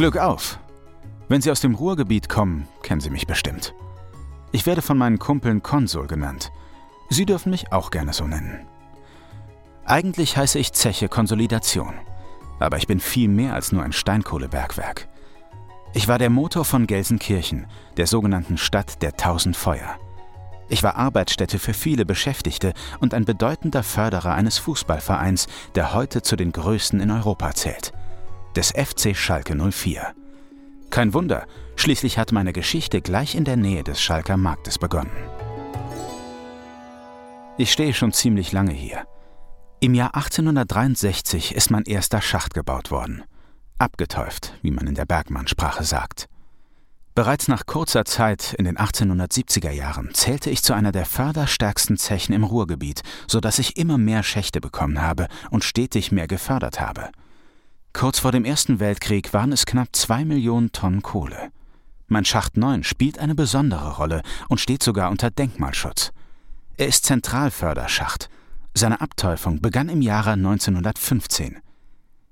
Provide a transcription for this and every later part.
Glück auf! Wenn Sie aus dem Ruhrgebiet kommen, kennen Sie mich bestimmt. Ich werde von meinen Kumpeln Konsul genannt. Sie dürfen mich auch gerne so nennen. Eigentlich heiße ich Zeche Konsolidation, aber ich bin viel mehr als nur ein Steinkohlebergwerk. Ich war der Motor von Gelsenkirchen, der sogenannten Stadt der tausend Feuer. Ich war Arbeitsstätte für viele Beschäftigte und ein bedeutender Förderer eines Fußballvereins, der heute zu den größten in Europa zählt, des FC Schalke 04. Kein Wunder, schließlich hat meine Geschichte gleich in der Nähe des Schalker Marktes begonnen. Ich stehe schon ziemlich lange hier. Im Jahr 1863 ist mein erster Schacht gebaut worden. Abgetäuft, wie man in der Bergmannsprache sagt. Bereits nach kurzer Zeit in den 1870er Jahren zählte ich zu einer der förderstärksten Zechen im Ruhrgebiet, so dass ich immer mehr Schächte bekommen habe und stetig mehr gefördert habe. Kurz vor dem Ersten Weltkrieg waren es knapp zwei Millionen Tonnen Kohle. Mein Schacht 9 spielt eine besondere Rolle und steht sogar unter Denkmalschutz. Er ist Zentralförderschacht. Seine Abteufung begann im Jahre 1915.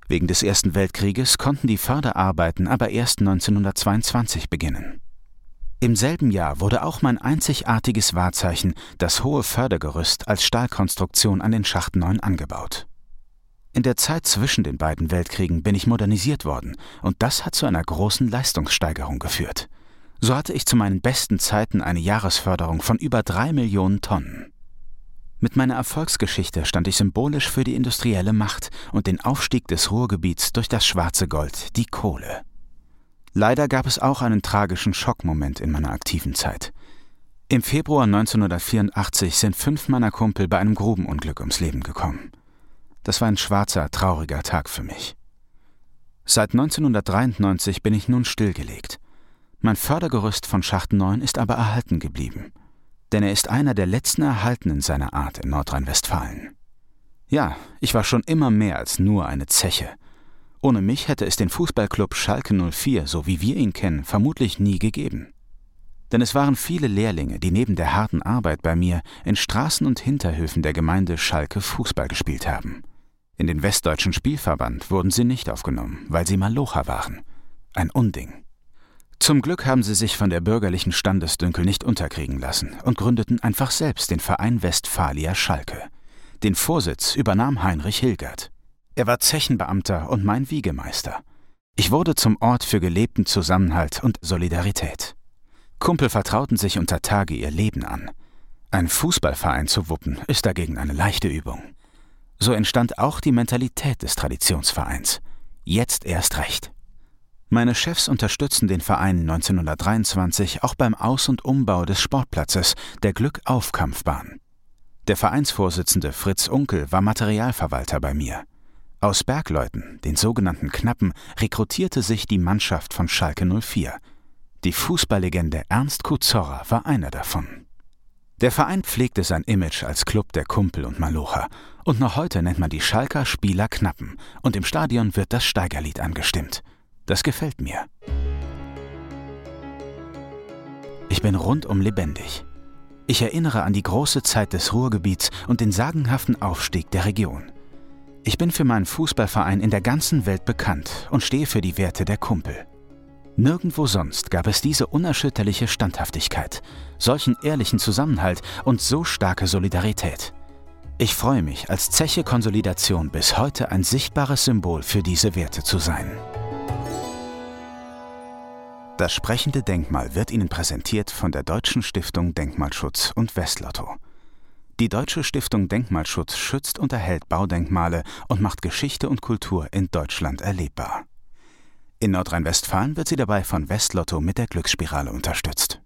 Wegen des Ersten Weltkrieges konnten die Förderarbeiten aber erst 1922 beginnen. Im selben Jahr wurde auch mein einzigartiges Wahrzeichen, das hohe Fördergerüst als Stahlkonstruktion an den Schacht 9 angebaut. In der Zeit zwischen den beiden Weltkriegen bin ich modernisiert worden, und das hat zu einer großen Leistungssteigerung geführt. So hatte ich zu meinen besten Zeiten eine Jahresförderung von über drei Millionen Tonnen. Mit meiner Erfolgsgeschichte stand ich symbolisch für die industrielle Macht und den Aufstieg des Ruhrgebiets durch das schwarze Gold, die Kohle. Leider gab es auch einen tragischen Schockmoment in meiner aktiven Zeit. Im Februar 1984 sind fünf meiner Kumpel bei einem Grubenunglück ums Leben gekommen. Das war ein schwarzer, trauriger Tag für mich. Seit 1993 bin ich nun stillgelegt. Mein Fördergerüst von Schacht 9 ist aber erhalten geblieben denn er ist einer der letzten erhaltenen seiner Art in Nordrhein-Westfalen. Ja, ich war schon immer mehr als nur eine Zeche. Ohne mich hätte es den Fußballclub Schalke 04, so wie wir ihn kennen, vermutlich nie gegeben. Denn es waren viele Lehrlinge, die neben der harten Arbeit bei mir in Straßen und Hinterhöfen der Gemeinde Schalke Fußball gespielt haben. In den Westdeutschen Spielverband wurden sie nicht aufgenommen, weil sie Malocher waren. Ein Unding. Zum Glück haben sie sich von der bürgerlichen Standesdünkel nicht unterkriegen lassen und gründeten einfach selbst den Verein Westfalia Schalke. Den Vorsitz übernahm Heinrich Hilgert. Er war Zechenbeamter und mein Wiegemeister. Ich wurde zum Ort für gelebten Zusammenhalt und Solidarität. Kumpel vertrauten sich unter Tage ihr Leben an. Ein Fußballverein zu wuppen ist dagegen eine leichte Übung. So entstand auch die Mentalität des Traditionsvereins. Jetzt erst recht. Meine Chefs unterstützen den Verein 1923 auch beim Aus- und Umbau des Sportplatzes der Glückauf-Kampfbahn. Der Vereinsvorsitzende Fritz Unkel war Materialverwalter bei mir. Aus Bergleuten, den sogenannten Knappen, rekrutierte sich die Mannschaft von Schalke 04. Die Fußballlegende Ernst Kuzorra war einer davon. Der Verein pflegte sein Image als Club der Kumpel und Malocher. Und noch heute nennt man die Schalker Spieler Knappen. Und im Stadion wird das Steigerlied angestimmt. Das gefällt mir. Ich bin rundum lebendig. Ich erinnere an die große Zeit des Ruhrgebiets und den sagenhaften Aufstieg der Region. Ich bin für meinen Fußballverein in der ganzen Welt bekannt und stehe für die Werte der Kumpel. Nirgendwo sonst gab es diese unerschütterliche Standhaftigkeit, solchen ehrlichen Zusammenhalt und so starke Solidarität. Ich freue mich, als Zeche Konsolidation bis heute ein sichtbares Symbol für diese Werte zu sein. Das sprechende Denkmal wird Ihnen präsentiert von der Deutschen Stiftung Denkmalschutz und Westlotto. Die Deutsche Stiftung Denkmalschutz schützt und erhält Baudenkmale und macht Geschichte und Kultur in Deutschland erlebbar. In Nordrhein-Westfalen wird sie dabei von Westlotto mit der Glücksspirale unterstützt.